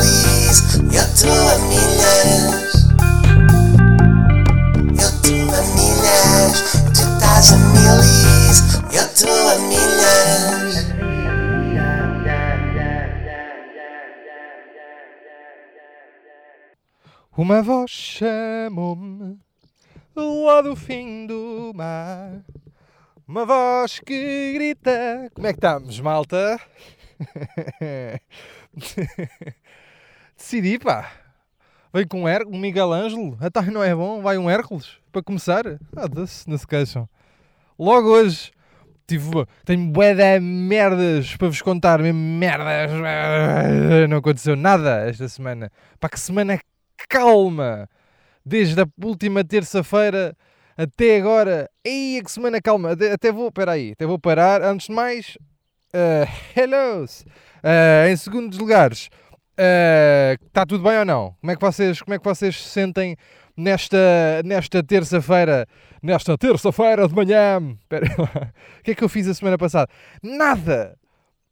milis, eu tô a milhas. Eu tô a milhas, tu estás a milis, eu tô a milhas. Uma voz chamou-me lá do fim do mar. Uma voz que grita. Como é que estamos, malta? Decidi, pá. Veio com um, Her um Miguel Ângelo. Até não é bom? Vai um Hércules para começar? Ah, se não se queixam. Logo hoje tive, tenho bué de merdas para vos contar. Merdas. Não aconteceu nada esta semana. Pá, que semana calma. Desde a última terça-feira até agora. Ei, que semana calma. Até vou, espera aí, até vou parar. Antes de mais, uh, hellos. Uh, em segundos lugares, está uh, tudo bem ou não? Como é que vocês, como é que vocês se sentem nesta, nesta terça-feira? Nesta terça-feira de manhã. O que é que eu fiz a semana passada? Nada.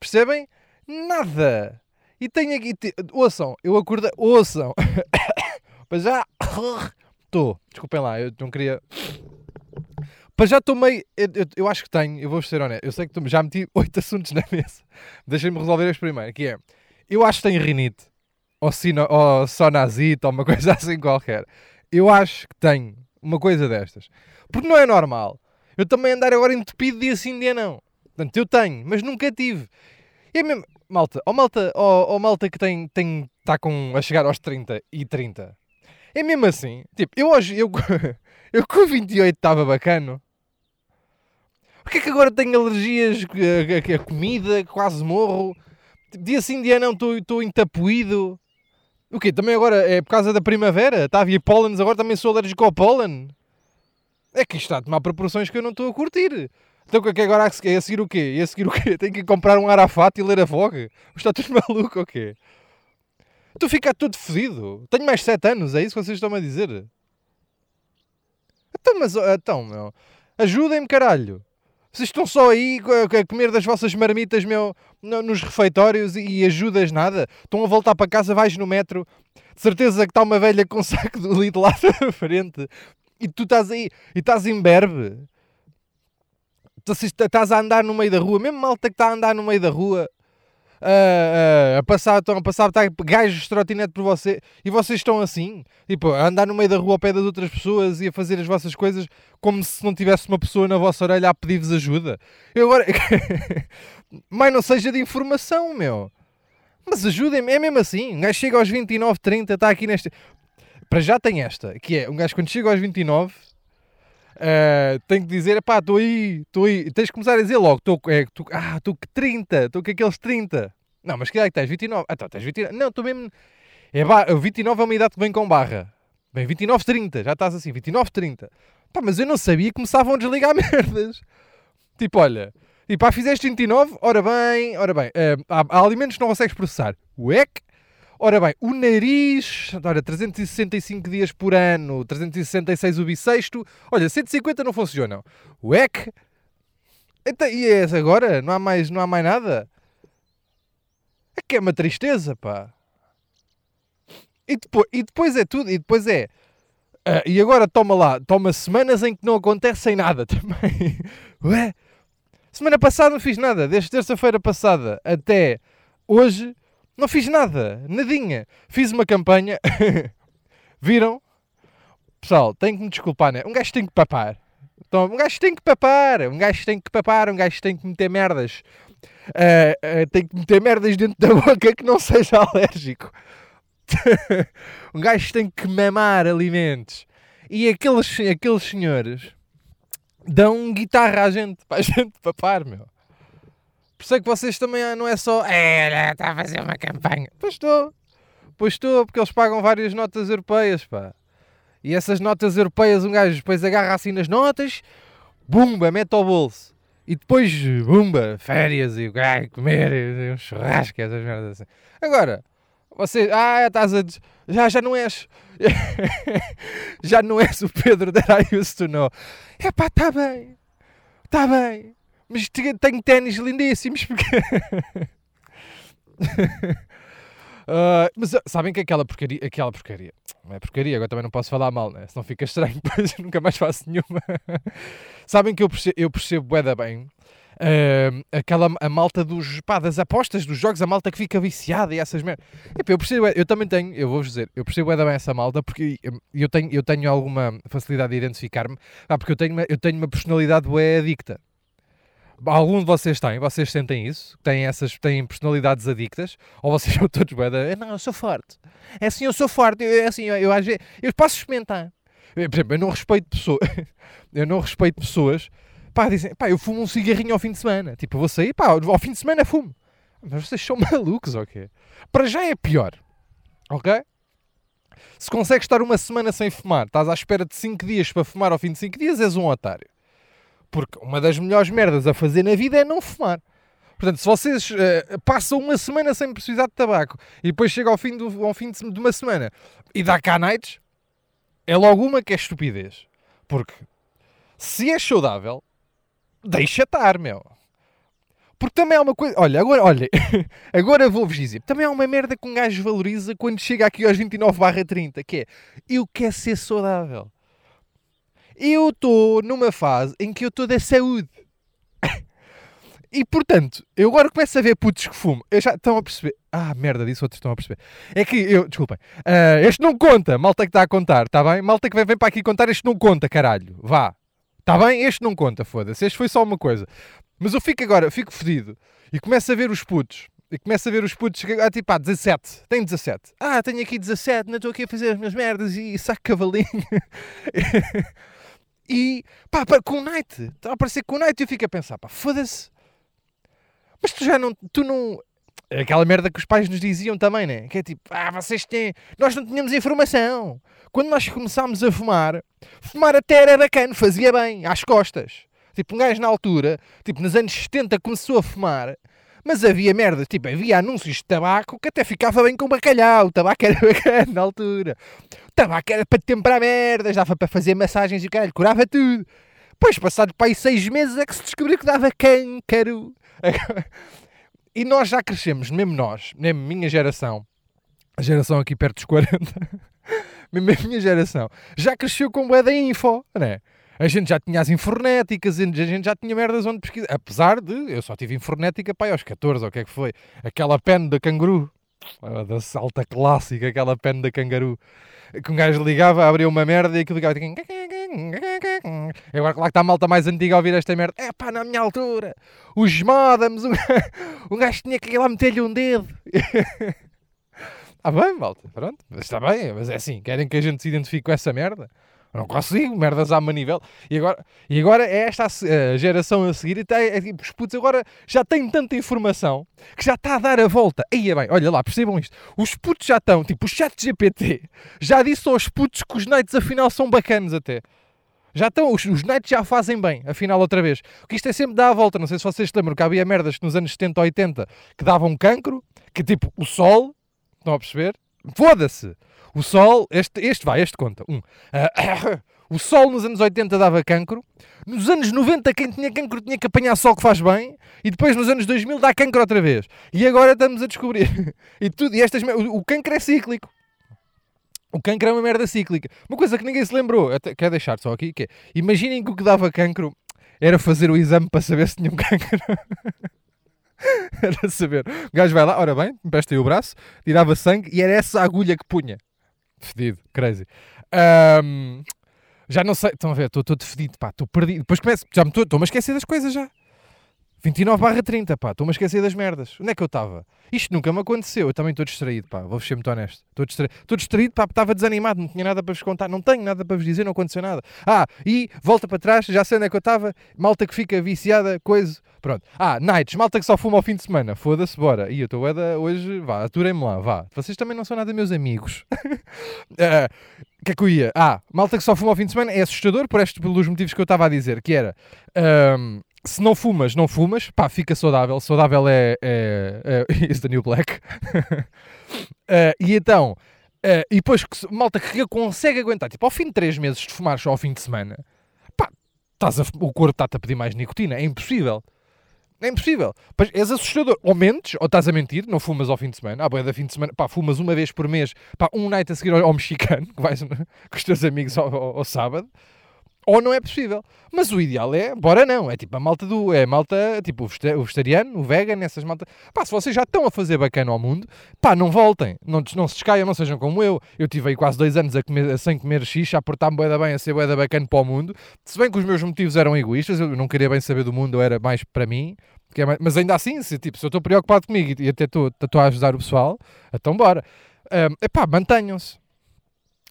Percebem? Nada. E tenho aqui. Ouçam, eu acordei. Ouçam. Mas já. Estou. Desculpem lá, eu não queria. Para já tomei. Eu, eu, eu, acho que tenho, eu vou ser honesto. Eu sei que já meti oito assuntos na mesa. Deixem-me resolver este primeiro, que é. Eu acho que tenho rinite. Ou, sino, ou sonazite, ou uma coisa assim qualquer. Eu acho que tenho uma coisa destas. Porque não é normal. Eu também andar agora entupido dia sim, dia não. Portanto, eu tenho, mas nunca tive. E é mesmo. Malta, ou malta, ou, ou malta que tem, tem, está com, a chegar aos 30 e 30. É mesmo assim. Tipo, eu hoje, eu, eu com 28 estava bacano. Porquê é que agora tenho alergias a, a, a comida, quase morro? Dia sim, dia não, estou entapuído. O quê? Também agora é por causa da primavera? Está a vir pólenes, agora também sou alérgico ao pólen. É que isto está a tomar proporções que eu não estou a curtir. Então que agora é a seguir o quê? E a seguir o quê? Tenho que comprar um Arafat e ler a Vogue? Está tudo maluco ou quê? Tu fica todo fedido. Tenho mais 7 anos, é isso que vocês estão a dizer? Então, mas, então, meu, ajudem-me, caralho. Vocês estão só aí a comer das vossas marmitas, meu, nos refeitórios e ajudas nada. Estão a voltar para casa, vais no metro, de certeza que está uma velha com um saco de litro lá na frente e tu estás aí e estás em berbe. Estás a andar no meio da rua, mesmo malta que está a andar no meio da rua, a, a, a passar, estão a passar tá, gajos de trotinete por você e vocês estão assim, tipo, a andar no meio da rua ao pé das outras pessoas e a fazer as vossas coisas como se não tivesse uma pessoa na vossa orelha a pedir-vos ajuda. Eu agora, mas não seja de informação, meu. Mas ajudem-me, é mesmo assim. Um gajo chega aos 29, 30, está aqui neste. Para já tem esta, que é um gajo quando chega aos 29 Uh, tenho que dizer, pá, estou aí, estou aí. Tens que começar a dizer logo, estou é, tô, ah, com 30, estou com aqueles 30. Não, mas que idade que tens? 29? Ah, então, tens 29. Não, estou mesmo. É, bar... 29 é uma idade que vem com barra. Bem, 29, 30, já estás assim, 29, 30. Pá, mas eu não sabia que começavam a desligar merdas. Tipo, olha, e pá, fizeste 29, ora bem, ora bem, uh, há, há, alimentos que não consegues processar. Uec, Ora bem, o nariz, olha, 365 dias por ano, 366 o bissexto, olha, 150 não funcionam. O EC, então, e é agora? Não há, mais, não há mais nada? É que é uma tristeza, pá. E depois, e depois é tudo, e depois é... Uh, e agora toma lá, toma semanas em que não acontece nada também. Ué? Semana passada não fiz nada, desde terça-feira passada até hoje não fiz nada, nadinha. Fiz uma campanha. Viram? Pessoal, tenho que me desculpar, né? Um gajo tem que papar. Então, um gajo tem que papar. Um gajo tem que papar. Um gajo tem que meter merdas. Uh, uh, tem que meter merdas dentro da boca que não seja alérgico. um gajo tem que mamar alimentos. E aqueles, aqueles senhores dão guitarra à gente, para a gente papar, meu. Isso é que vocês também ah, não é só. É, está a fazer uma campanha. Pois estou. Pois estou, porque eles pagam várias notas europeias, pá. E essas notas europeias, um gajo depois agarra assim nas notas, bumba, mete ao bolso. E depois, bumba, férias e o gajo comer, e um churrasco, essas merdas assim. Agora, você, ah, estás a. Já, já não és. já não és o Pedro I used to know. É pá, está bem. Está bem. Mas tenho ténis lindíssimos porque. Ah, mas ah, sabem que aquela porcaria, aquela porcaria, não é porcaria, agora também não posso falar mal, né? senão fica estranho, depois nunca mais faço nenhuma. sabem que eu percebo, eu percebo bué bem ah, aquela a malta dos, pá, das apostas, dos jogos, a malta que fica viciada e essas merdas. Eu percebo, eu também tenho, eu vou-vos dizer, eu percebo bué da bem essa malta porque eu tenho, eu tenho alguma facilidade de identificar-me, ah, porque eu tenho, uma- eu tenho uma personalidade bué adicta. Algum de vocês têm? Vocês sentem isso? Têm essas têm personalidades adictas? Ou vocês são todos bué da... Não, eu sou forte. É assim, eu sou forte. Eu, é assim, eu, eu, às vezes- eu posso experimentar. Por exemplo, eu não respeito pessoas... eu não respeito pessoas... Pá, dizem... Pá, eu fumo um cigarrinho ao fim de semana. Tipo, eu vou sair, pá, ao fim de semana fumo. Mas vocês são malucos, ok? Para já é pior. Ok? Se consegues estar uma semana sem fumar, estás à espera de 5 dias para fumar ao fim de 5 dias, és um otário. Porque uma das melhores merdas a fazer na vida é não fumar. Portanto, se vocês eh, passam uma semana sem precisar de tabaco e depois chega ao fim, do, ao fim de, de uma semana e dá cá nights, é logo uma que é estupidez. Porque se é saudável, deixa estar, meu. Porque também há uma coisa. Olha, agora, olha, agora vou-vos dizer. Também há uma merda que um gajo valoriza quando chega aqui aos 29/30, que é eu quero ser saudável. Eu estou numa fase em que eu estou da saúde. E portanto, eu agora começo a ver putos que fumam. Eu já estão a perceber. Ah, merda, disse outros estão a perceber. É que eu, desculpem, ah, este não conta, malta que está a contar, está bem? Malta que vem, vem para aqui contar, este não conta, caralho. Vá. Está bem? Este não conta, foda-se. Este foi só uma coisa. Mas eu fico agora, fico fedido e começo a ver os putos. E começo a ver os putos, ah, tipo, ah, 17, tenho 17. Ah, tenho aqui 17, não estou aqui a fazer as minhas merdas e saco cavalinho. e, pá, com o Night, está a aparecer com o Night e eu fico a pensar, pá, foda-se. Mas tu já não, tu não... É aquela merda que os pais nos diziam também, né? Que é tipo, ah, vocês têm... Nós não tínhamos informação. Quando nós começámos a fumar, fumar até era bacana, fazia bem, às costas. Tipo, um gajo na altura, tipo, nos anos 70 começou a fumar, mas havia merda, tipo, havia anúncios de tabaco que até ficava bem com bacalhau. O tabaco era bacana na altura. O tabaco era para temperar merdas, dava para fazer massagens e o caralho, curava tudo. Depois, passado para aí seis meses, é que se descobriu que dava câncaro. E nós já crescemos, mesmo nós, mesmo minha geração, a geração aqui perto dos 40, mesmo a minha geração, já cresceu com bué da info, né? A gente já tinha as infornéticas, a gente já tinha merdas onde pesquisar. Apesar de, eu só tive infornética aí aos 14, ou o que é que foi? Aquela pen da canguru, Ah, da salta clássica, aquela pen da canguru, que um gajo ligava, abria uma merda e aquilo ligava. E agora, claro que está a malta mais antiga a ouvir esta merda. É pá, na minha altura, os modems, um gajo tinha que ir lá meter-lhe um dedo. Ah, bem, malta, pronto, está bem, mas é assim, querem que a gente se identifique com essa merda? Não consigo, merdas à manivela. E agora, e agora é esta a, a geração a seguir, e tá, é, tipo, os putos agora já têm tanta informação que já está a dar a volta. Aí é bem, olha lá, percebam isto. Os putos já estão, tipo, o chat GPT já disse aos putos que os nights afinal são bacanos até. Já estão, os, os nights já fazem bem, afinal, outra vez. Porque isto é sempre dar a volta. Não sei se vocês lembram que havia merdas que nos anos 70 ou 80 que davam cancro, que tipo, o sol, estão a perceber? Foda-se! O sol, este, este vai, este conta. Um. Ah, o sol nos anos 80 dava cancro. Nos anos 90, quem tinha cancro tinha que apanhar sol que faz bem. E depois nos anos 2000 dá cancro outra vez. E agora estamos a descobrir. E, tudo, e estas, o, o cancro é cíclico. O cancro é uma merda cíclica. Uma coisa que ninguém se lembrou. Até, quero deixar só aqui. Que é, imaginem que o que dava cancro era fazer o exame para saber se tinha um cancro. era saber. O gajo vai lá, ora bem, empresta aí o braço, tirava sangue e era essa a agulha que punha. Fedido, crazy. Ahm, já não sei, estão a ver, estou todo fedido, pá, estou perdido. Depois começo, já me estou a esquecer das coisas já. 29 barra 30, pá, estou-me a esquecer das merdas. Onde é que eu estava? Isto nunca me aconteceu, eu também estou distraído, pá, vou ser muito honesto. Estou distraído, distraído, pá, estava desanimado, não tinha nada para vos contar, não tenho nada para vos dizer, não aconteceu nada. Ah, e volta para trás, já sei onde é que eu estava, malta que fica viciada, coisa, pronto. Ah, nights, malta que só fuma ao fim de semana, foda-se, bora. E eu estou Eda hoje, vá, aturem-me lá, vá. Vocês também não são nada meus amigos. O que é que eu ia? Ah, malta que só fuma ao fim de semana é assustador por estes, pelos motivos que eu estava a dizer, que era... ahm, se não fumas, não fumas, pá, fica saudável. Saudável é. é, é is the new black. Ah, e então, ah, e depois malta que consegue aguentar, tipo, ao fim de 3 meses de fumar só ao fim de semana, pá, estás a o corpo está-te a pedir mais nicotina, é impossível. É impossível. Pois és assustador. Ou mentes, ou estás a mentir, não fumas ao fim de semana. Ah, boa, da fim de semana, pá, fumas uma vez por mês, pá, um night a seguir ao, ao mexicano, que vais com os teus amigos ao, ao- ao sábado. Ou não é possível. Mas o ideal é, bora não. É tipo a malta do. É a malta, tipo o vegeta- o vegetariano, o vegan, essas malta. Pá, se vocês já estão a fazer bacana ao mundo, pá, não voltem. Não, não se descaiam, não sejam como eu. Eu tive aí quase dois anos a comer, sem comer xixa, a portar-me bué da bem, a ser bué da bacana para o mundo. Se bem que os meus motivos eram egoístas, eu não queria bem saber do mundo, eu era mais para mim. é mais- Mas ainda assim, se, tipo, se eu estou preocupado comigo e, até estou a ajudar o pessoal, então bora. Um, epá, mantenham-se.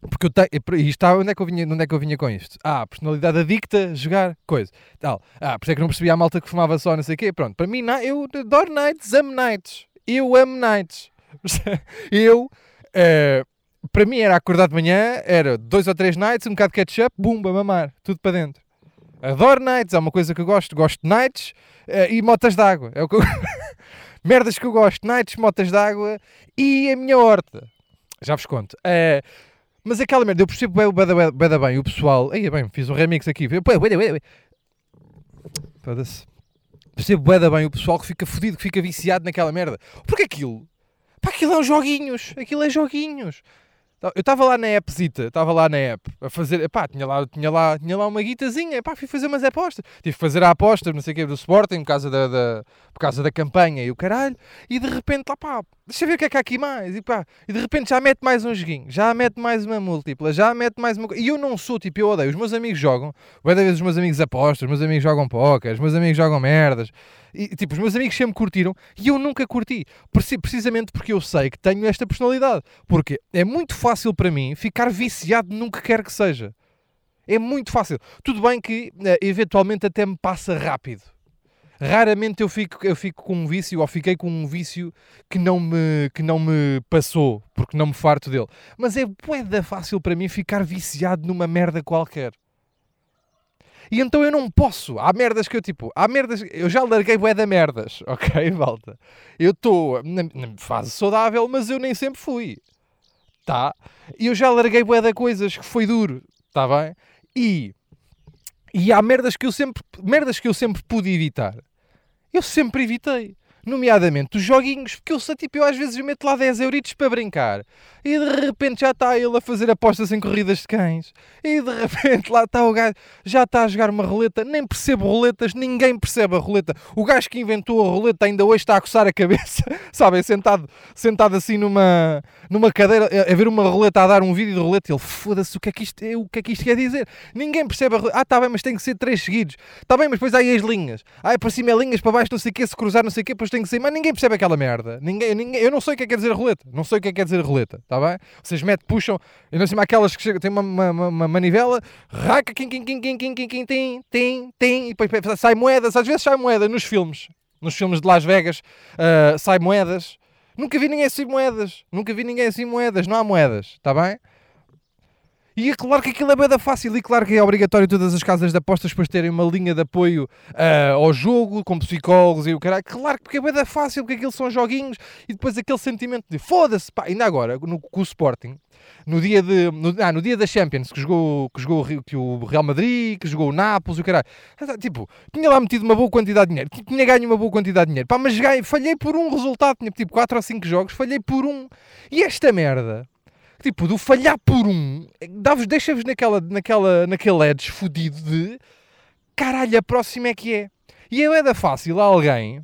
Porque eu tenho. E está, onde, é que eu vinha, onde é que eu vinha com isto? Ah, personalidade adicta, jogar, coisa. Tal. Ah, por isso é que não percebia a malta que fumava só, não sei o quê. Pronto, para mim, eu adoro nights, amo nights. Eu amo nights. eu. eh, para mim era acordar de manhã, era dois ou três nights, um bocado de ketchup, bumba, mamar, tudo para dentro. Adoro nights, é uma coisa que eu gosto. Gosto de nights eh, e motas d'água. É o que eu... Merdas que eu gosto, nights, motas d'água e a minha horta. Já vos conto. Eh, mas aquela merda, eu percebo bem, bué da bem o pessoal. Aí bem, fiz um remix aqui. Foda-se. Percebo da bem o pessoal que fica fodido, que fica viciado naquela merda. Porque aquilo, pá, aquilo é joguinhos. Aquilo é joguinhos. Eu estava lá na appzita, estava lá na app a fazer, pá, tinha lá, tinha lá, tinha lá uma guitazinha, pá, fui fazer umas apostas. Tive que fazer a aposta, não sei o que, do Sporting, por causa da, da- por causa da campanha e o caralho. E de repente, lá pá, deixa ver o que é que há aqui mais. E, pá, e de repente já mete mais um joguinho, já mete mais uma múltipla, já mete mais uma. E eu não sou, tipo, eu odeio. Os meus amigos jogam, vai da vez os meus amigos apostam, os meus amigos jogam póquer, os meus amigos jogam merdas. E, tipo, os meus amigos sempre curtiram e eu nunca curti. Preci- Precisamente porque eu sei que tenho esta personalidade. Porque é muito fácil para mim ficar viciado num que quer que seja. É muito fácil. Tudo bem que eh, eventualmente até me passa rápido. Raramente eu fico, eu fico com um vício ou fiquei com um vício que não me, que não me passou, porque não me farto dele. Mas é bué fácil para mim ficar viciado numa merda qualquer. E então eu não posso. Há merdas que eu tipo. Há merdas. Eu já larguei bué da merdas, ok, malta? Eu estou na, na fase saudável, mas eu nem sempre fui. Tá? E eu já larguei bué da coisas que foi duro, tá bem? E. E há merdas que eu sempre. Merdas que eu sempre pude evitar. Eu sempre evitei. Nomeadamente os joguinhos, porque eu sei, tipo, eu às vezes meto lá 10 euritos para brincar e de repente já está ele a fazer apostas em corridas de cães e de repente lá está o gajo, já está a jogar uma roleta, nem percebo roletas, ninguém percebe a roleta. O gajo que inventou a roleta ainda hoje está a coçar a cabeça, sabem, sentado, sentado assim numa, numa cadeira, a, ver uma roleta, a dar um vídeo de roleta, ele foda-se, o que é que isto, é, o que é que isto quer dizer? Ninguém percebe a roleta. Ah, está bem, mas tem que ser três seguidos. Está bem, mas depois há aí as linhas. Ah, para cima é linhas, para baixo não sei o quê, se cruzar não sei o quê, depois tem que ser. Mas ninguém percebe aquela merda. Ninguém, ninguém, eu não sei o que é que quer dizer a roleta. Não sei o que é que quer dizer a roleta, está bem? Vocês metem, puxam, e não cima aquelas que chegam, tem uma, uma, uma- manivela, raca, quim, quim, quim, quim, quim, quim, quim, tim, tim, tim, e depois sai moedas, às vezes sai moeda nos filmes. Nos filmes de Las Vegas, ah, sai moedas. Nunca vi ninguém assim moedas. Nunca vi ninguém assim moedas. Não há moedas, está bem? E é claro que aquilo é bem fácil e claro que é obrigatório todas as casas de apostas depois terem uma linha de apoio ah, ao jogo, com psicólogos e o caralho. Claro que é bem fácil, porque aquilo são joguinhos e depois aquele sentimento de foda-se, pá, ainda agora, no, com o Sporting, no dia, de, no, ah, no dia da Champions, que jogou, que jogou que o Real Madrid, que jogou o Nápoles e o caralho. Tipo, tinha lá metido uma boa quantidade de dinheiro, tinha ganho uma boa quantidade de dinheiro, pá, mas falhei por um resultado, tinha tipo 4 ou 5 jogos, falhei por um. E esta merda tipo, do falhar por um, deixa-vos naquela, naquela, naquele edge fodido de caralho, a próxima é que é. E é da fácil a alguém,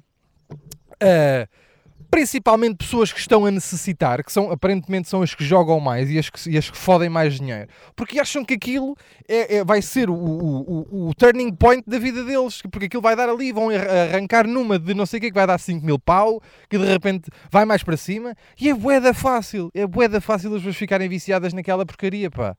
ah, principalmente pessoas que estão a necessitar, que são, aparentemente são as que jogam mais e as que, e as que fodem mais dinheiro, porque acham que aquilo é, é- vai ser o, o, o- o turning point da vida deles, porque aquilo vai dar ali, vão ar- arrancar numa de não sei o que que vai dar 5 mil pau, que de repente vai mais para cima, e é boeda fácil, é boeda fácil as pessoas ficarem viciadas naquela porcaria, pá.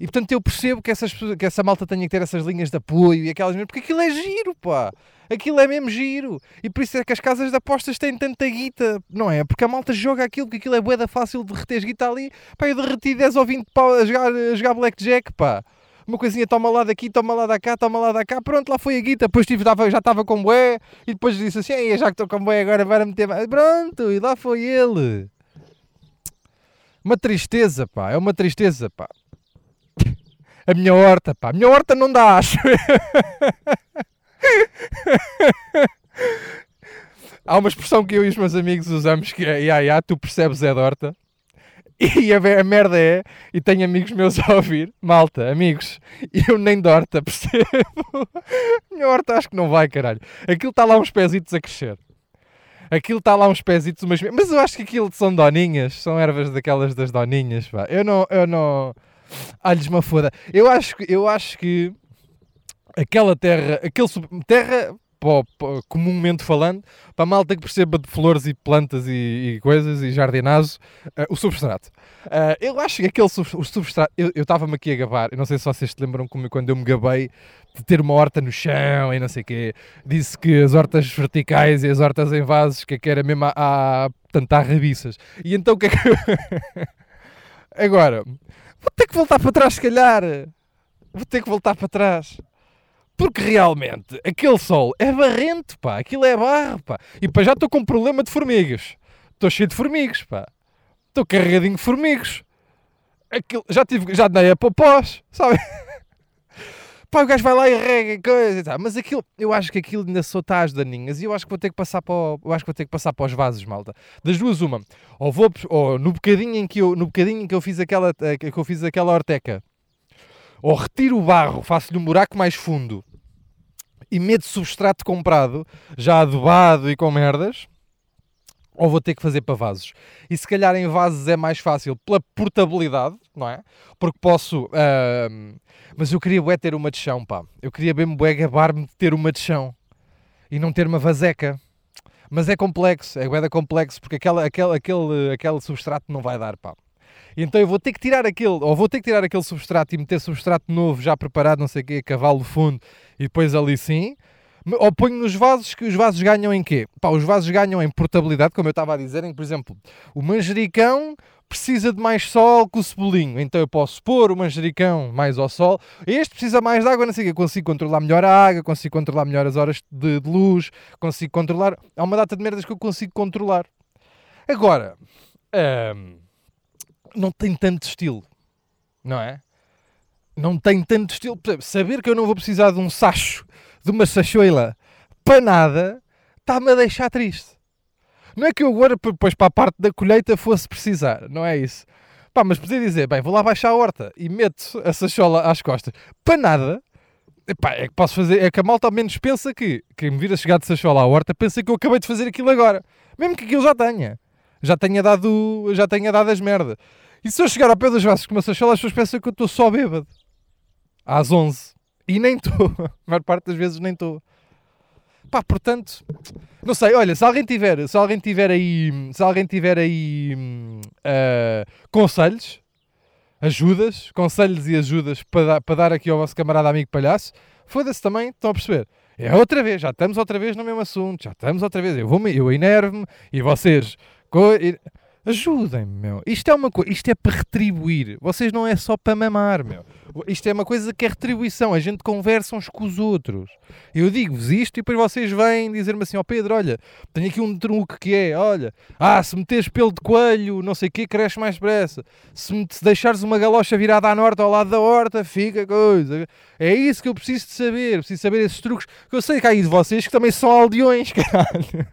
E portanto eu percebo que, essas, que essa malta tenha que ter essas linhas de apoio e aquelas porque aquilo é giro, pá. Aquilo é mesmo giro. E por isso é que as casas de apostas têm tanta guita, não é? Porque a malta joga aquilo, porque aquilo é boeda fácil de derreter guita ali. Pá, eu derreti 10 ou 20 pau a jogar, a jogar blackjack, pá. Uma coisinha, toma lá daqui, toma lá da cá, toma lá da cá, pronto, lá foi a guita. Depois tive, já estava com bué, e depois disse assim, "Ei, já que estou com bué agora, vai meter. Pronto, e lá foi ele. Uma tristeza, pá, é uma tristeza, pá. A minha horta, pá, a minha horta não dá, acho. Há uma expressão que eu e os meus amigos usamos que é ya, ya, tu percebes é dorta. E a, ver- a merda é, e tenho amigos meus a ouvir, malta, amigos, eu nem de horta percebo. Minha horta acho que não vai, caralho. Aquilo está lá uns pezitos a crescer. Aquilo está lá uns pezitos, umas... mas eu acho que aquilo são doninhas, são ervas daquelas das doninhas, pá. Eu não, eu não... Alhos uma foda. Eu acho eu acho que aquela terra, aquele sub- terra, pó- pó- comumente falando, para a malta que perceba de flores e plantas e, e coisas e jardinazo, eh, o substrato. Eh, eu acho que aquele sub- substrato, eu estava-me aqui a gabar, eu não sei se vocês te lembram como quando eu me gabei de ter uma horta no chão e não sei o quê, disse que as hortas verticais e as hortas em vasos, que é era mesmo a, a, portanto, há rabiças. E então o que é que... Agora, vou ter que voltar para trás se calhar, vou ter que voltar para trás. Porque realmente aquele sol é barrento, pá. Aquilo é barro, pá. E pá, já estou com um problema de formigas. Estou cheio de formigos, pá. Estou carregadinho de formigos. Aquilo, já tive, já dei a popós, sabe? Pá, o gajo vai lá e rega coisa e tal. Mas aquilo, eu acho que aquilo ainda só está às daninhas e eu acho que vou ter que passar para o, eu acho que vou ter que passar para os vasos, malta. Das duas, uma. Ou vou, ou no bocadinho em que eu, no bocadinho em que eu fiz aquela, eh, que eu fiz aquela horteca, ou retiro o barro, faço-lhe um buraco mais fundo e meto substrato comprado, já adubado e com merdas, ou vou ter que fazer para vasos. E se calhar em vasos é mais fácil pela portabilidade, não é? Porque posso. ahm, mas eu queria bué ter uma de chão, pá. Eu queria bem bué gabar-me de ter uma de chão e não ter uma vaseca. Mas é complexo, é bué complexo, porque aquela, aquele, aquele, aquele substrato não vai dar, pá. Então eu vou ter que tirar aquele, ou vou ter que tirar aquele substrato e meter substrato novo já preparado, não sei o quê, cavalo fundo, e depois ali sim. Ou ponho nos vasos, que os vasos ganham em quê? Pá, os vasos ganham em portabilidade, como eu estava a dizer, em, por exemplo, o manjericão precisa de mais sol que o cebolinho, então eu posso pôr o manjericão mais ao sol, este precisa mais de água, não sei o quê, consigo controlar melhor a água, consigo controlar melhor as horas de, de luz, consigo controlar, há uma data de merdas que eu consigo controlar. Agora, ahm, não tem tanto estilo, não é? Não tem tanto estilo. Saber que eu não vou precisar de um sacho, de uma sachoila, para nada, está-me a deixar triste. Não é que eu agora, depois para a parte da colheita, fosse precisar, não é isso. Pá, mas podia dizer, bem, vou lá baixar a horta e meto a sachola às costas. Para nada, epá, é que posso fazer, é que a malta ao menos pensa que, quem me vir a chegar de sachola à horta, pensa que eu acabei de fazer aquilo agora. Mesmo que aquilo já tenha. Já tenha dado, já tenha dado as merda. E se eu chegar ao pé dos vasos com uma sachola, as pessoas pensam que eu estou só bêbado. Às 11. E nem estou. A maior parte das vezes nem estou. Pá, portanto, não sei, olha, se alguém tiver, se alguém tiver aí, se alguém tiver aí ah, conselhos, ajudas, conselhos e ajudas para dar, para dar aqui ao vosso camarada amigo palhaço, foda-se também, estão a perceber? É outra vez, já estamos outra vez no mesmo assunto, já estamos outra vez, eu, vou eu enervo-me e vocês co- ajudem-me, meu. Isto é uma coisa, isto é para retribuir, vocês não é só para mamar, meu. Isto é uma coisa que é retribuição, a gente conversa uns com os outros. Eu digo-vos isto e depois vocês vêm dizer-me assim, ó Pedro, olha, tenho aqui um truque que é, olha, ah, se meteres pelo de coelho, não sei o quê, cresce mais depressa. Se, se deixares uma galocha virada à norte ao lado da horta, fica coisa. É isso que eu preciso de saber, preciso saber esses truques. Que eu sei que há aí de vocês que também são aldeões, caralho.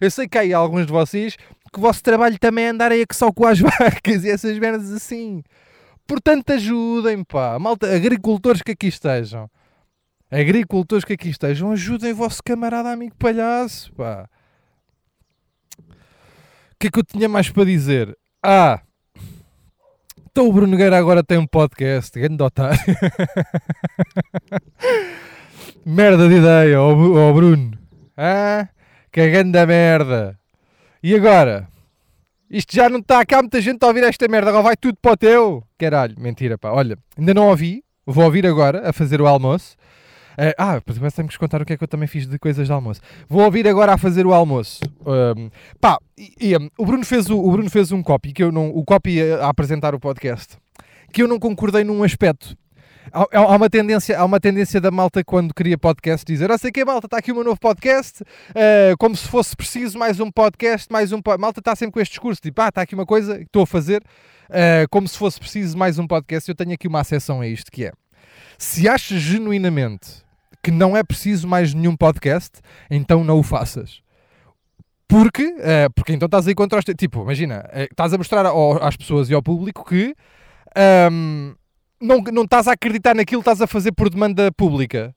Eu sei que há aí alguns de vocês que o vosso trabalho também é andar aí que só com as vacas e essas merdas assim. Portanto, ajudem, pá. Malta, agricultores que aqui estejam. Agricultores que aqui estejam, ajudem o vosso camarada amigo palhaço, pá. O que é que eu tinha mais para dizer? Ah, então o Bruno Nogueira agora tem um podcast, grande otário. merda de ideia, ó Bu- ó Bruno. Ah, que grande merda. E agora? Isto já não está cá muita gente a ouvir esta merda, agora vai tudo para o teu. Caralho, mentira, pá. Olha, ainda não ouvi, vou ouvir agora a fazer o almoço. Eh, ah, depois temos que contar o que é que eu também fiz de coisas de almoço. Vou ouvir agora a fazer o almoço. Ahm, pá, e, e, um, o, Bruno fez o, o Bruno fez um copy, que eu não, o copy a, a apresentar o podcast, que eu não concordei num aspecto. Há, há- uma tendência, há uma tendência da malta quando cria podcast dizer, ah, sei que malta, está aqui meu novo podcast, eh, como se fosse preciso mais um podcast, mais um po-". Malta está sempre com este discurso, tipo, ah, está aqui uma coisa que estou a fazer, eh, como se fosse preciso mais um podcast. Eu tenho aqui uma acessão a isto, que é, se achas genuinamente que não é preciso mais nenhum podcast, então não o faças. Porque, eh, porque então estás aí contra os. Tipo, imagina, estás a mostrar ao- às pessoas e ao público que ahm, não, não estás a acreditar naquilo que estás a fazer por demanda pública.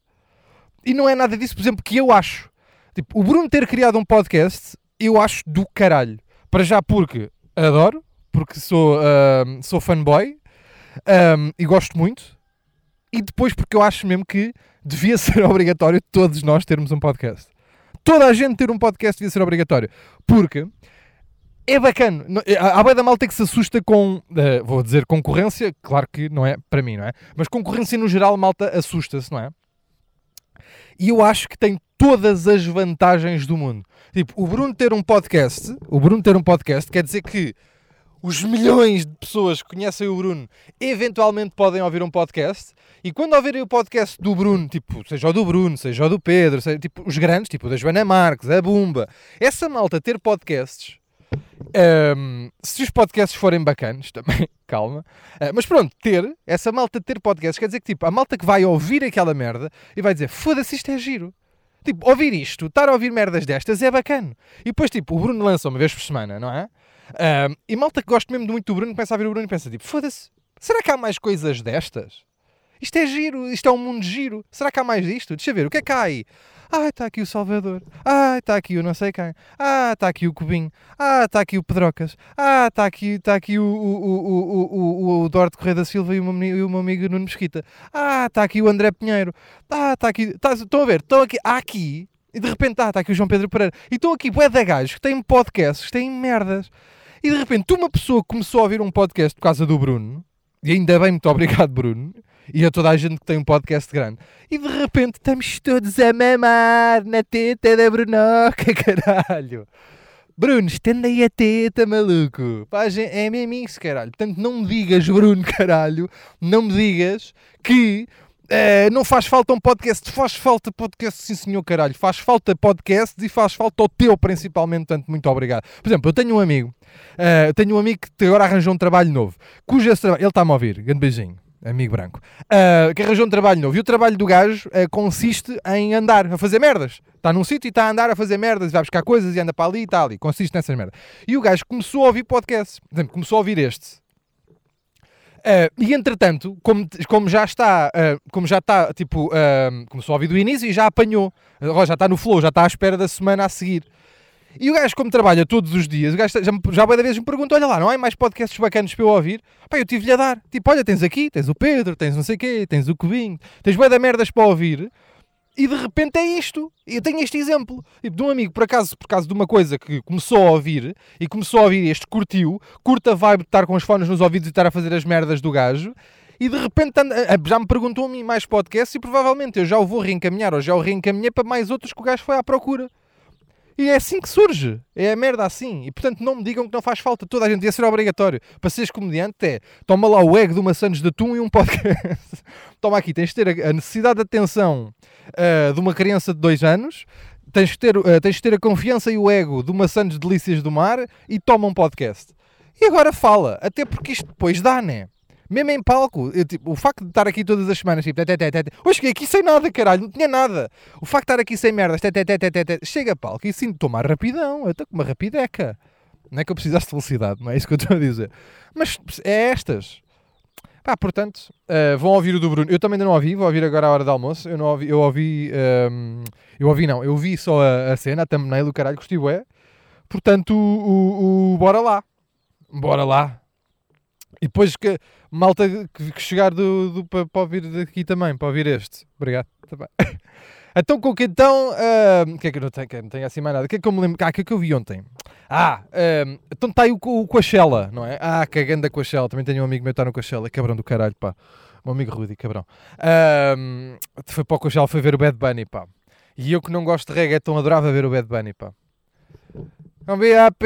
E não é nada disso, por exemplo, que eu acho. Tipo, o Bruno ter criado um podcast, eu acho do caralho. Para já porque adoro, porque sou, ahm, sou fanboy ahm, e gosto muito. E depois porque eu acho mesmo que devia ser obrigatório todos nós termos um podcast. Toda a gente ter um podcast devia ser obrigatório. Porque é bacana. Não- Há bué da malta que se assusta com, eh, vou dizer concorrência, claro que não é para mim, não é? Mas concorrência no geral, malta assusta-se, não é? E eu acho que tem todas as vantagens do mundo. Tipo, o Bruno ter um podcast, o Bruno ter um podcast quer dizer que os milhões de pessoas que conhecem o Bruno eventualmente podem ouvir um podcast e quando ouvirem o podcast do Bruno, tipo, seja o do Bruno, seja o do Pedro, seja, tipo, os grandes, tipo da Joana Marques, a Bumba, essa malta ter podcasts, hum, se os podcasts forem bacanas, também, calma, ah, mas pronto, ter, essa malta ter podcasts, quer dizer que tipo, a malta que vai ouvir aquela merda e vai dizer, foda-se, isto é giro. Tipo, ouvir isto, estar a ouvir merdas destas é bacana. E depois, tipo, o Bruno lança uma vez por semana, não é? Ahm, e malta que gosta mesmo muito do Bruno começa a ver o Bruno e pensa, tipo, foda-se, será que há mais coisas destas? Isto é giro, isto é um mundo giro. Será que há mais disto? Deixa ver, o que é que há aí? Ah, está aqui o Salvador. Ah, está aqui o não sei quem. Ah, está aqui o Cubinho. Ah, está aqui o Pedrocas. Ah, está aqui, está aqui o, o, o, o, o, o Duarte Correia da Silva e o meu, e o meu amigo Nuno Mesquita. Ah, está aqui o André Pinheiro. Ah, está aqui. Tá, estão a ver? Estão aqui. Há aqui. E de repente, ah, está aqui o João Pedro Pereira. E estão aqui bué de gajos que têm podcasts, têm merdas. E de repente, uma pessoa começou a ouvir um podcast por causa do Bruno. E ainda bem, muito obrigado, Bruno. E a toda a gente que tem um podcast grande. E de repente estamos todos a mamar na teta da Brunoca, caralho. Bruno, estenda aí a teta, maluco. Pá, é mesmo isso, caralho. Portanto, não me digas, Bruno, caralho, não me digas que eh, não faz falta um podcast. Faz falta podcast, sim senhor, caralho. Faz falta podcasts e faz falta o teu, principalmente. Portanto, muito obrigado. Por exemplo, eu tenho um amigo, eh, eu tenho um amigo que agora arranjou um trabalho novo, cujo esse trabalho, ele está-me a ouvir, grande beijinho. Amigo branco, Ah, que arranjou um trabalho novo. E o trabalho do gajo ah, consiste em andar a fazer merdas. Está num sítio e está a andar a fazer merdas, e vai buscar coisas e anda para ali e está ali. Consiste nessas merdas. E o gajo começou a ouvir podcasts. Por exemplo, começou a ouvir este. Ah, e entretanto, como, como já está, ah, como já está, tipo, começou a ouvir do início e já apanhou. Agora já está no flow, já está à espera da semana a seguir. E o gajo, como trabalha todos os dias, o gajo já, já várias vezes me pergunta: olha lá, não há mais podcasts bacanas para eu ouvir? Pá, eu tive-lhe a dar. Tipo, olha, tens aqui, tens o Pedro, tens não sei quê, tens o Cubinho, tens bué da merdas para ouvir. E de repente é isto. Eu tenho este exemplo. Tipo, de um amigo, por acaso, por causa de uma coisa que começou a ouvir e começou a ouvir este, curtiu, curta a vibe de estar com os fones nos ouvidos e estar a fazer as merdas do gajo. E de repente eh, já me perguntou a mim mais podcasts e provavelmente eu já o vou reencaminhar ou já o reencaminhei para mais outros que o gajo foi à procura. E é assim que surge. É a merda assim. E portanto não me digam que não faz falta. Toda a gente ia ser obrigatório. Para seres comediante é toma lá o ego de uma Santos de Atum e um podcast. toma aqui, tens de ter a necessidade de atenção ah, de uma criança de dois anos. Tens de, ter, ah, tens de ter a confiança e o ego de uma Santos Delícias do Mar e toma um podcast. E agora fala. Até porque isto depois dá, né? Mesmo em palco, eu, tipo, o facto de estar aqui todas as semanas, tipo, tete, tete, hoje cheguei aqui sem nada, caralho, não tinha nada. O facto de estar aqui sem merdas, tete, tete, tete, chega a palco e sinto tomar rapidão, eu estou com uma rapideca. Não é que eu precisasse de velocidade, não é isso que eu estou a dizer. Mas é estas. Pá, portanto, eh, vão ouvir o do Bruno. Eu também ainda não ouvi, vou ouvir agora à hora do almoço. Eu não ouvi, eu ouvi, ehm, eu ouvi não, eu vi só a, a cena, a thumbnail do caralho, gostei bué. Portanto, o, o- o- bora lá. Bora lá. E depois que malta que, chegar do, do, para, para ouvir daqui também, para ouvir este. Obrigado. Tá. Então, com que então. O que é que eu não tenho? que não tenho assim mais nada? O que é que eu me lembro? Ah, o que é que eu vi ontem? Ah, ah, então está aí o, o Coachella, não é? Ah, cagando da Coachella. Também tenho um amigo meu que está no Coachella. Cabrão do caralho, pá. O meu amigo Rudy, cabrão. Ah, foi para o Coachella, foi ver o Bad Bunny, pá. E eu que não gosto de reggaeton, adorava ver o Bad Bunny, pá. Com BAP,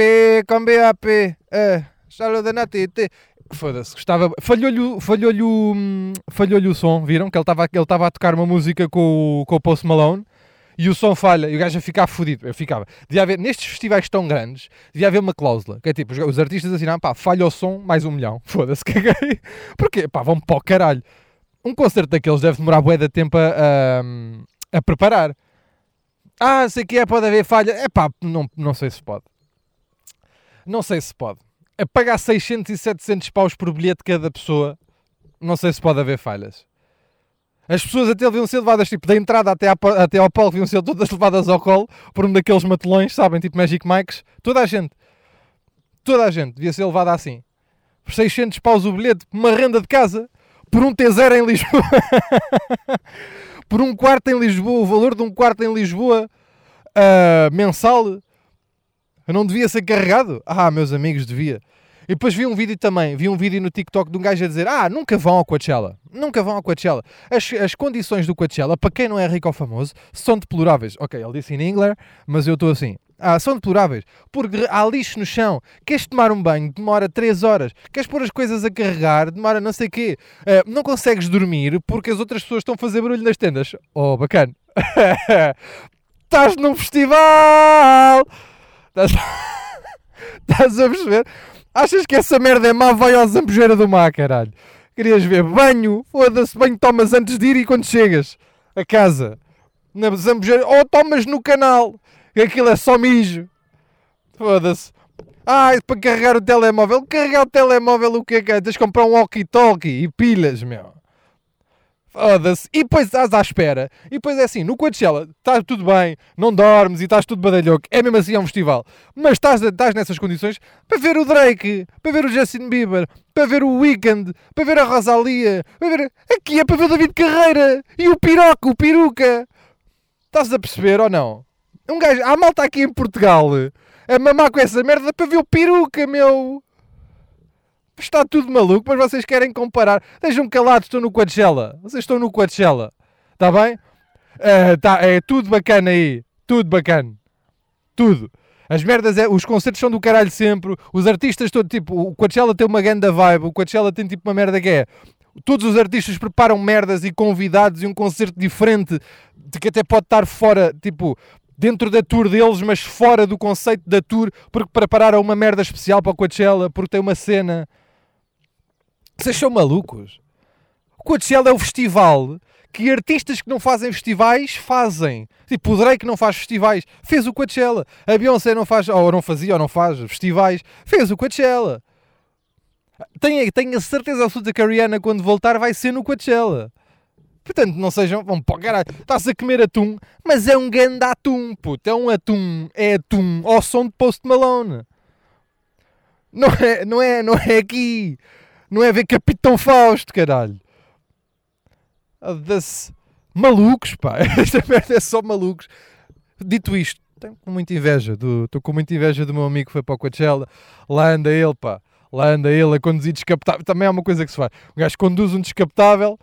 com BAP, é, saluda na TT. Foda-se, gostava. Falhou-lhe falhou-lhe o, hum, falhou-lhe o som, viram? Que ele estava ele estava a tocar uma música com, o- com o Post Malone e o som falha e o gajo a ficar fodido. Eu ficava. Devia haver, nestes festivais tão grandes, devia haver uma cláusula que é tipo: os, artistas assinam, pá, falha o som, mais um milhão. Foda-se, caguei. Porquê? Pá, vão para o caralho. Um concerto daqueles deve demorar bué de tempo a, a, a preparar. Ah, sei que é, pode haver falha. É pá, não, não sei se pode. Não sei se pode. A pagar 600 e 700 paus por bilhete cada pessoa, não sei se pode haver falhas. As pessoas até deviam ser levadas, tipo, da entrada até, à, até ao palco, deviam ser todas levadas ao colo por um daqueles matelões, sabem? Tipo Magic Mikes. Toda a gente. Toda a gente devia ser levada assim. Por 600 paus o bilhete, uma renda de casa, por um T0 em Lisboa. por um quarto em Lisboa, o valor de um quarto em Lisboa uh, mensal, não devia ser carregado? Ah, meus amigos, devia. E depois vi um vídeo também, vi um vídeo no TikTok de um gajo a dizer: Ah, nunca vão ao Coachella, nunca vão ao Coachella. As, as condições do Coachella, para quem não é rico ou famoso, são deploráveis. Ok, ele disse em inglês, mas eu estou assim. Ah, são deploráveis. Porque há lixo no chão. Queres tomar um banho? Demora 3 horas. Queres pôr as coisas a carregar? Demora não sei o quê. Uh, não consegues dormir porque as outras pessoas estão a fazer barulho nas tendas. Oh, bacana. Estás num festival! Estás... Estás a perceber? Achas que essa merda é má? Vai ao Zambujeira do Mar, caralho. Querias ver banho? Foda-se, banho tomas antes de ir e quando chegas a casa. Na Zambujeira. Ou tomas no canal. Aquilo é só mijo. Foda-se. Ah, para carregar o telemóvel. Carregar o telemóvel o que é que é? Tens de comprar um walkie-talkie e pilhas, meu. Foda-se. E depois estás à espera. E depois é assim, no Coachella está tudo bem, não dormes e estás tudo badalhoco. É mesmo assim, é um festival. Mas estás, estás nessas condições para ver o Drake, para ver o Justin Bieber, para ver o Weekend, para ver a Rosalia, para ver... Aqui é para ver o David Carreira e o Piroca, o Peruca. Estás a perceber ou não? Um gajo... Há malta aqui em Portugal a mamar com essa merda para ver o Peruca, meu. Está tudo maluco, mas vocês querem comparar. Estejam calados, estão no Coachella. Vocês estão no Coachella. Está bem? Uh, tá, é tudo bacana aí. Tudo bacana. Tudo. As merdas, é, os concertos são do caralho sempre. Os artistas, todo tipo, o Coachella tem uma ganda vibe. O Coachella tem tipo uma merda que é. Todos os artistas preparam merdas e convidados e um concerto diferente de que até pode estar fora, tipo, dentro da tour deles, mas fora do conceito da tour, porque prepararam uma merda especial para o Coachella, porque tem uma cena vocês são malucos? O Coachella é o festival que artistas que não fazem festivais fazem. Tipo, o Drake não faz festivais, fez o Coachella. A Beyoncé não faz, ou não fazia, ou não faz festivais, fez o Coachella. Tenho, tenho a certeza absoluta que a Rihanna, quando voltar, vai ser no Coachella. Portanto, não sejam. Vão para o caralho. Está-se a comer atum, mas é um grande atum, puto. É um atum. É atum ao som de Post Malone. Não é, não é, não é aqui. Não é ver Capitão Fausto, caralho. Das malucos, pá. Esta merda é só malucos. Dito isto, tenho muita inveja. Estou com muita inveja do meu amigo que foi para o Coachella. Lá anda ele, pá. Lá anda ele a conduzir descapotável. Também é uma coisa que se faz. O gajo conduz um descapotável,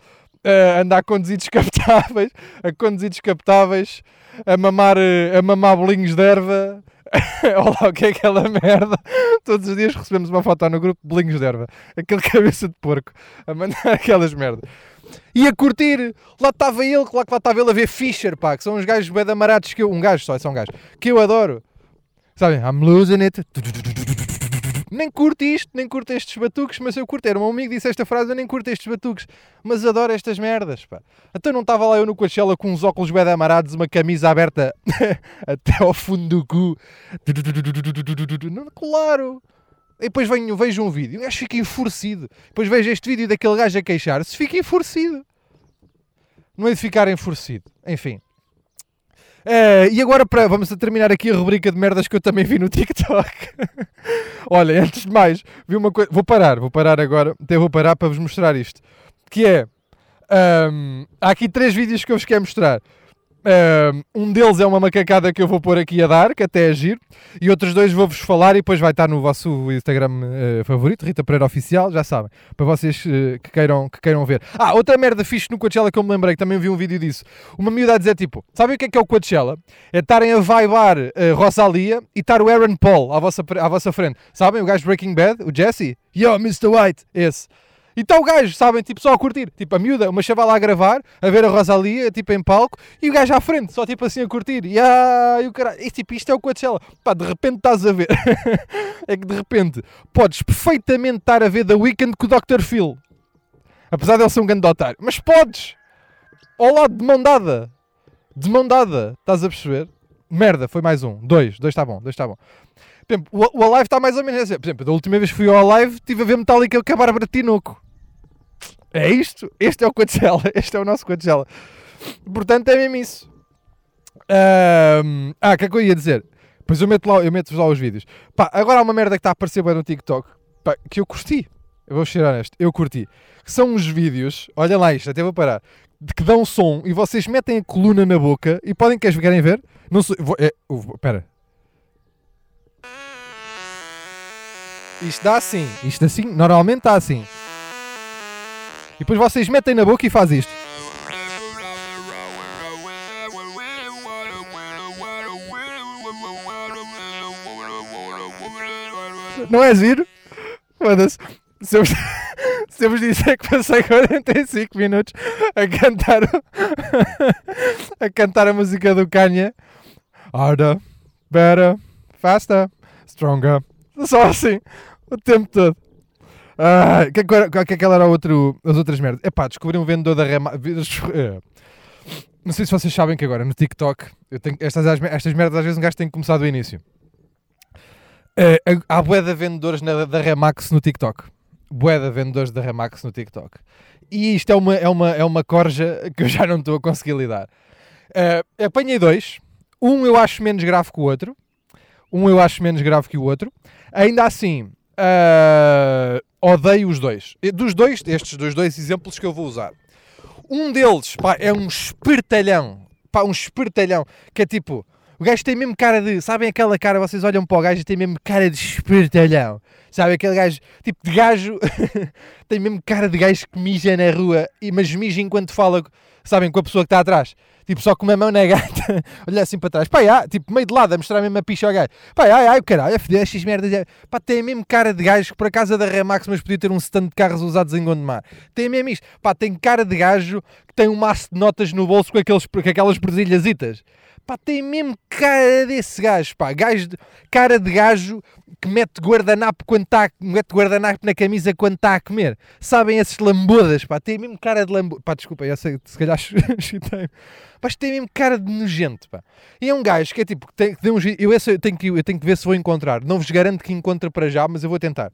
uh, anda a conduzir descapotáveis, a conduzir descapotáveis, a mamar, uh, a mamar bolinhos de erva Olá, o que é aquela merda? Todos os dias recebemos uma foto no grupo de bolinhos de erva. Aquele cabeça de porco a mandar aquelas merdas. E a curtir, lá estava ele, lá que lá estava ele a ver Fischer, pá, que são uns gajos bem amarados que eu, um gajo só, é só um gajo, que eu adoro. Sabem, I'm losing it nem curto isto, nem curto estes batuques, mas eu curto. Era um amigo que disse esta frase, eu nem curto estes batuques, mas adoro estas merdas, pá. Então não estava lá eu no Coachella com uns óculos bem amarados, uma camisa aberta até ao fundo do cu. Claro. E depois venho, vejo um vídeo, o gajo fica enfurecido. Depois vejo este vídeo daquele gajo a queixar-se, fica enfurecido. Não é de ficar enfurecido. Enfim. Uh, e agora para, vamos terminar aqui a rubrica de merdas que eu também vi no TikTok. Olha, antes de mais, vi uma coisa. Vou parar, vou parar agora. Até vou parar para vos mostrar isto. Que é. Um, há aqui três vídeos que eu vos quero mostrar. Um deles é uma macacada que eu vou pôr aqui a dar, que até é giro, e outros dois vou-vos falar e depois vai estar no vosso Instagram uh, favorito, Rita Pereira Oficial, já sabem, para vocês uh, que, queiram, que queiram ver. Ah, outra merda fixe no Coachella que eu me lembrei, que também vi um vídeo disso. Uma miúda a dizer tipo: sabem o que é que é o Coachella? É estarem a vaibar uh, Rosalia e estar o Aaron Paul à vossa, à vossa frente. Sabem o gajo Breaking Bad, o Jesse? Yo, Mr. White, esse. E está o gajo, sabem, tipo, só a curtir. Tipo, a miúda, uma chavala a gravar, a ver a Rosalia, tipo, em palco, e o gajo à frente, só tipo assim a curtir. E, ah, e o caralho, e, tipo, isto é o Coachella. Pá, de repente estás a ver. é que de repente podes perfeitamente estar a ver The Weeknd com o Dr. Phil. Apesar de ele ser um grande otário. Mas podes! Ao lado de mão dada. de mão dada, estás a perceber? Merda, foi mais um. Dois, dois está bom, dois está bom. Por exemplo, o, o Alive está mais ou menos assim. Por exemplo, da última vez que fui ao Alive, estive a ver Metallica com a Bárbara Tinoco. É isto? Este é o Coachella. Este é o nosso Coachella. Portanto, é mesmo isso. Ahm, ah, o que é que eu ia dizer? Pois eu meto lá, eu meto lá os vídeos. Pá, agora há uma merda que está a aparecer bem no TikTok pá, que eu curti. Eu vou ser honesto, eu curti. São uns vídeos, olha lá isto, até vou parar, de que dão som e vocês metem a coluna na boca e podem, queres, querem ver? Não sei, vou, é, pera. Isto dá assim, isto assim, normalmente está assim. E depois vocês metem na boca e faz isto. Não é giro? Foda-se. Se eu, se eu vos disser que passei 45 minutos a cantar a cantar a música do Kanye Harder, better, faster, stronger. Só assim, o tempo todo. Ah, que, aquela era outro, as outras merdas? Epá, descobri um vendedor da Rema. eh, Não sei se vocês sabem que agora no TikTok eu tenho, estas, estas merdas às vezes um gajo tem que começar do início. Eh, há de vendedores na- da Remax no TikTok. De vendedores da Remax no TikTok. E isto é uma, é uma, é uma corja que eu já não estou a conseguir lidar. Eh, apanhei dois. Um eu acho menos grave que o outro. Um eu acho menos grave que o outro. Ainda assim, eh, odeio os dois. Dos dois, estes dos dois exemplos que eu vou usar. Um deles, pá, é um espertalhão. Pá, um espertalhão. Que é tipo, o gajo tem mesmo cara de. Sabem aquela cara? Vocês olham para o gajo e tem mesmo cara de espertalhão. Sabe aquele gajo, tipo de gajo. tem mesmo cara de gajo que mija na rua, mas mija enquanto fala, sabem, com a pessoa que está atrás. Tipo, só com uma mão na gata, olhar assim para trás. Pá, já, tipo, meio de lado, a mostrar mesmo a picha ao gajo. Pá, ai, ai, o caralho, a foder estas merdas. Pá, tem mesmo cara de gajo que por acaso é da Remax, mas podia ter um stand de carros usados em Gondomar. Tem mesmo isto. Pá, tem cara de gajo que tem um maço de notas no bolso com, aqueles, com aquelas presilhasitas. Pá, tem mesmo cara desse gajo, pá. Gajo de- cara de gajo que mete guardanapo quando está mete guardanapo na camisa quando está a comer. Sabem esses lambudas, pá. Tem mesmo cara de lambuda. Pá, desculpa, eu sei, se calhar chutei. Mas tem mesmo cara de nojento, pá. E é um gajo que é tipo, tem, tem um, eu, esse eu, tenho que, eu tenho que ver se vou encontrar. Não vos garanto que encontre para já, mas eu vou tentar.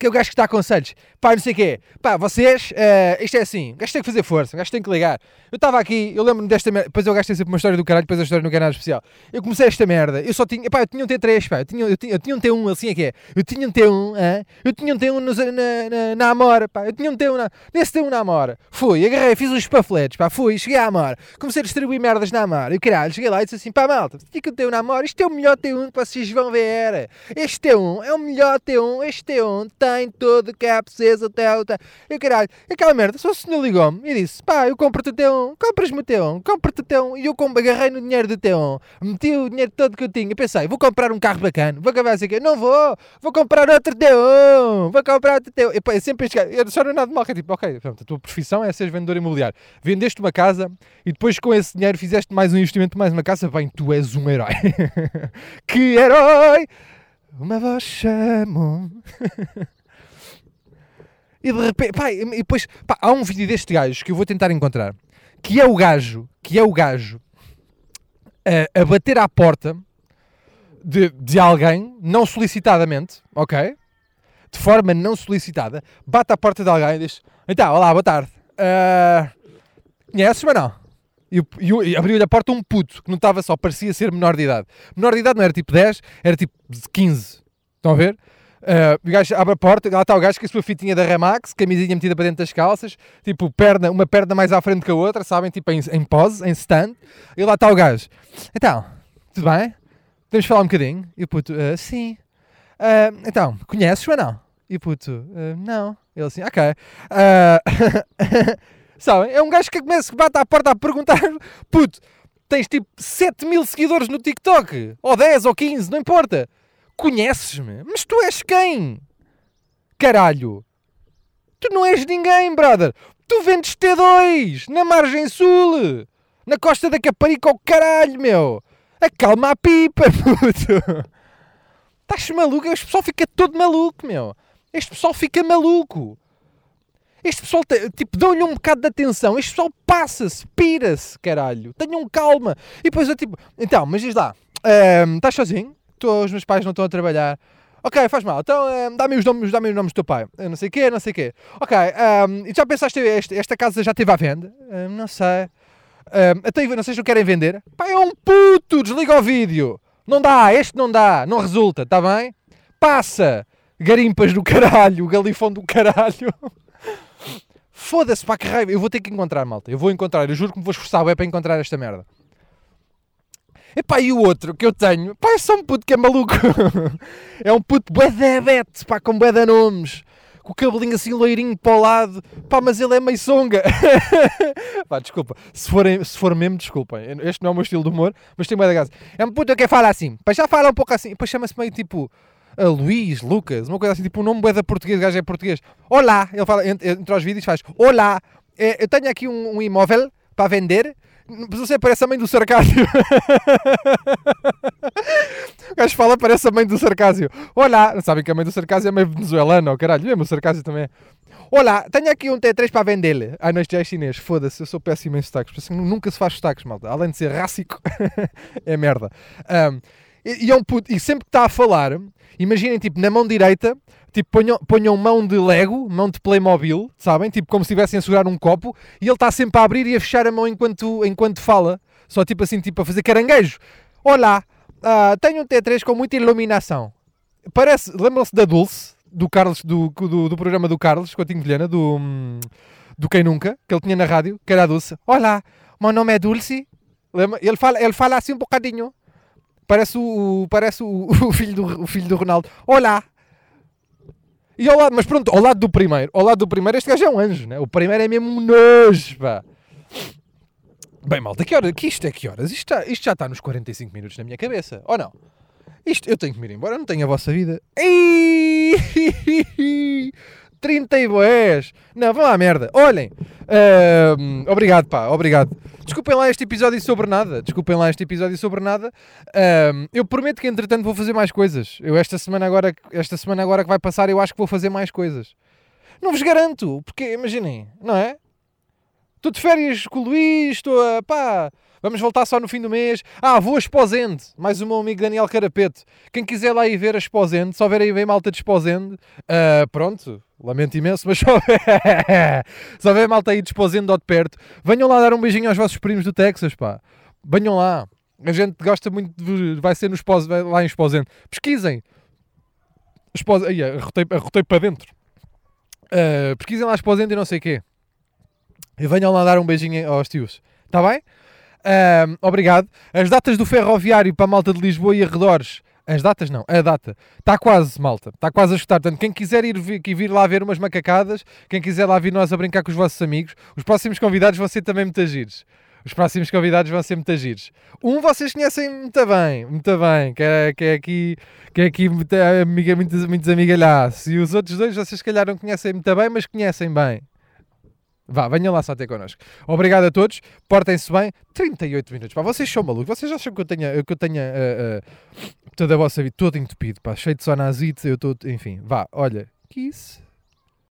Que é o gajo que está a conselhos. Pá, não sei o quê. Pá, vocês, eh, isto é assim. O gajo tem que fazer força. O gajo tem que ligar. Eu estava aqui, eu lembro-me desta merda. Depois eu gastei sempre uma história do caralho, depois a história quer nada especial. Eu comecei esta merda. Eu só tinha, pá, eu tinha um T3, pá. Eu tinha, eu tinha, eu tinha um T1, assim é que é. Eu tinha um T1, hã? eu tinha um T1 nos- na, na, na Amora, pá. Eu tinha um T1 na, nesse T1 na Amora. Fui, agarrei, fiz uns panfletos, pá. Fui, cheguei à Amora. Comecei a distribuir merdas na Amora. E o caralho, cheguei lá e disse assim, pá, malta, fica um T1 na Amora. Isto é o melhor T1 que vocês vão ver. Este T1 é o melhor T1. Este T1 tem tudo que é preciso, hotel, hotel. E o caralho, aquela merda, só o senhor ligou-me e disse, pá, eu compro-te o T1, compras-me o T1, compro-te o T1. E eu agarrei no dinheiro do T1, meti o dinheiro todo que eu tinha. Pensei, vou comprar um carro bacana, vou acabar assim. Não vou, vou comprar outro T1, vou comprar outro T1. E pá, eu sempre gajo, eu só não nada de mal, que é tipo, ok, pronto, a tua profissão é seres vendedor imobiliário. Vendeste uma casa e depois com esse dinheiro fizeste mais um investimento, mais uma casa, bem, tu és um herói. que herói! Uma voz chamou. E de repente, pá, e depois, pá, há um vídeo deste gajo que eu vou tentar encontrar, que é o gajo, que é o gajo a, a bater à porta de, de alguém, não solicitadamente, ok? De forma não solicitada, bate à porta de alguém e diz, então, olá, boa tarde, Ah, conheces, mas não? E, e e abriu-lhe a porta um puto, que não estava só, parecia ser menor de idade. Menor de idade não era tipo 10, era tipo 15. Estão a ver? Uh, o gajo abre a porta, lá está o gajo com a sua fitinha da Remax, camisinha metida para dentro das calças, tipo perna, uma perna mais à frente que a outra, sabem? Tipo em, em pose, em stand. E lá está o gajo. Então, tudo bem? Podemos falar um bocadinho? E o puto, "Ah, sim. "Ah, então, conheces ou não? E o puto, "Ah, não. Ele assim, ok. Sabem? É um gajo que começa, que bate à porta a perguntar, puto, tens tipo 7 mil seguidores no TikTok, ou 10 ou 15, não importa. Conheces-me? Mas tu és quem? Caralho! Tu não és ninguém, brother! Tu vendes T2 na margem sul, na costa da Caparica, ao caralho, meu! Acalma a pipa, puto! Estás maluco? Este pessoal fica todo maluco, meu! Este pessoal fica maluco! Este pessoal, tipo, dão-lhe um bocado de atenção. Este pessoal passa-se, pira-se, caralho. Tenham calma. E depois eu, tipo, então, mas diz lá, ehm, estás sozinho? Tô, os meus pais não estão a trabalhar. Ok, faz mal. Então, ehm, dá-me os nomes, dá-me os nomes do teu pai. Não sei o quê, não sei o quê. Ok, ehm, e já pensaste, este- esta casa já esteve à venda? Ehm, não sei. Ehm, até não sei se o querem vender. Pá, é um puto, desliga o vídeo. Não dá, este não dá, não resulta, está bem? Passa, garimpas do caralho, galifão do caralho. Foda-se, pá, que raiva. Eu vou ter que encontrar, malta. Eu vou encontrar, eu juro que me vou esforçar é para encontrar esta merda. Epá, e o outro que eu tenho, pá, é só um puto que é maluco. é um puto bué pá, com bué nomes. Com o cabelinho assim loirinho para o lado. Pá, mas ele é meio songa. pá, desculpa. Se, forem, se for mesmo, desculpem. Este não é o meu estilo de humor, mas tem bué de graça. É um puto que fala assim. Pá, já fala um pouco assim. Pá, chama-se meio tipo... a Luís, Lucas, uma coisa assim, tipo um nome bué da português, o gajo é português. Olá, ele fala, entre, entre os vídeos faz, olá, eh, eu tenho aqui um, um imóvel para vender, você parece a mãe do Sarcásio. o gajo fala, parece a mãe do Sarcásio. Olá, sabem que a mãe do Sarcásio é meio venezuelana, caralho, mesmo o Sarcásio também é. Olá, tenho aqui um T3 para vender. Ah, não, este já é chinês. Foda-se, eu sou péssimo em sotaques. Assim, nunca se faz sotaques, malta. Além de ser rássico, é merda. Um, e, e, é um puto, e sempre que está a falar, imaginem, tipo, na mão direita, tipo, ponham, ponham mão de Lego, mão de Playmobil, sabem? Tipo, como se estivessem a segurar um copo, e ele está sempre a abrir e a fechar a mão enquanto, enquanto fala. Só tipo assim, tipo, a fazer caranguejo. Olá, uh, tenho um T3 com muita iluminação. Parece, lembram-se da Dulce, do Carlos, do, do, do programa do Carlos, Coutinho Vilhena, do, do Quem Nunca, que ele tinha na rádio, que era a Dulce. Olá, meu nome é Dulce. Ele fala, ele fala assim um bocadinho. Parece o, parece o, o, filho do, o filho do Ronaldo. Olá! E ao lado, mas pronto, ao lado do primeiro, ao lado do primeiro, este gajo é um anjo, né? O primeiro é mesmo um nojo, pá. Bem, malta, que, hora, que isto é que horas? Isto, está, isto já está nos 45 minutos na minha cabeça, ou não? Isto, eu tenho que me ir embora, não tenho a vossa vida. Ei! 30 e boés! Não, vão à merda. Olhem, uh, obrigado, pá, obrigado. Desculpem lá este episódio sobre nada. Desculpem lá este episódio sobre nada. Um, eu prometo que entretanto vou fazer mais coisas. Eu esta semana agora, esta semana agora que vai passar, eu acho que vou fazer mais coisas. Não vos garanto, porque imaginem, não é? Estou de férias com o Luís, estou a pá. Vamos voltar só no fim do mês. Ah, vou a Esposende. Mais o meu amigo Daniel Carapeto. Quem quiser lá ir ver a Esposende, só ver aí bem malta de Esposende, uh, pronto, lamento imenso, mas só só ver malta aí de Esposende ou de perto. Venham lá dar um beijinho aos vossos primos do Texas, pá. Venham lá. A gente gosta muito de... Vai ser no Espos... lá em Esposende. Pesquisem. Espos... Aí, arrotei, arrotei para dentro. Uh, pesquisem lá Esposende e não sei o quê. E venham lá dar um beijinho aos tios. Está bem? Um, obrigado. As datas do ferroviário para a malta de Lisboa e arredores. As datas não, a data. Está quase, malta. Está quase a escutar. Portanto, quem quiser ir vir, lá ver umas macacadas, quem quiser lá vir nós a brincar com os vossos amigos, os próximos convidados vão ser também muito giros. Os próximos convidados vão ser muito giros. Um vocês conhecem muito bem, muito bem, que é, que é aqui, que é aqui muito, amiga, muito, muito amigalhaço. E os outros dois vocês se calhar não conhecem muito bem, mas conhecem bem. Vá, venham lá só até connosco. Obrigado a todos, portem-se bem. 38 minutos, pá, vocês são malucos. Vocês acham que eu tenha, que eu tenha uh, uh, toda a vossa vida todo entupido, pá, cheio de sonazite, eu estou, enfim, vá, olha, kiss.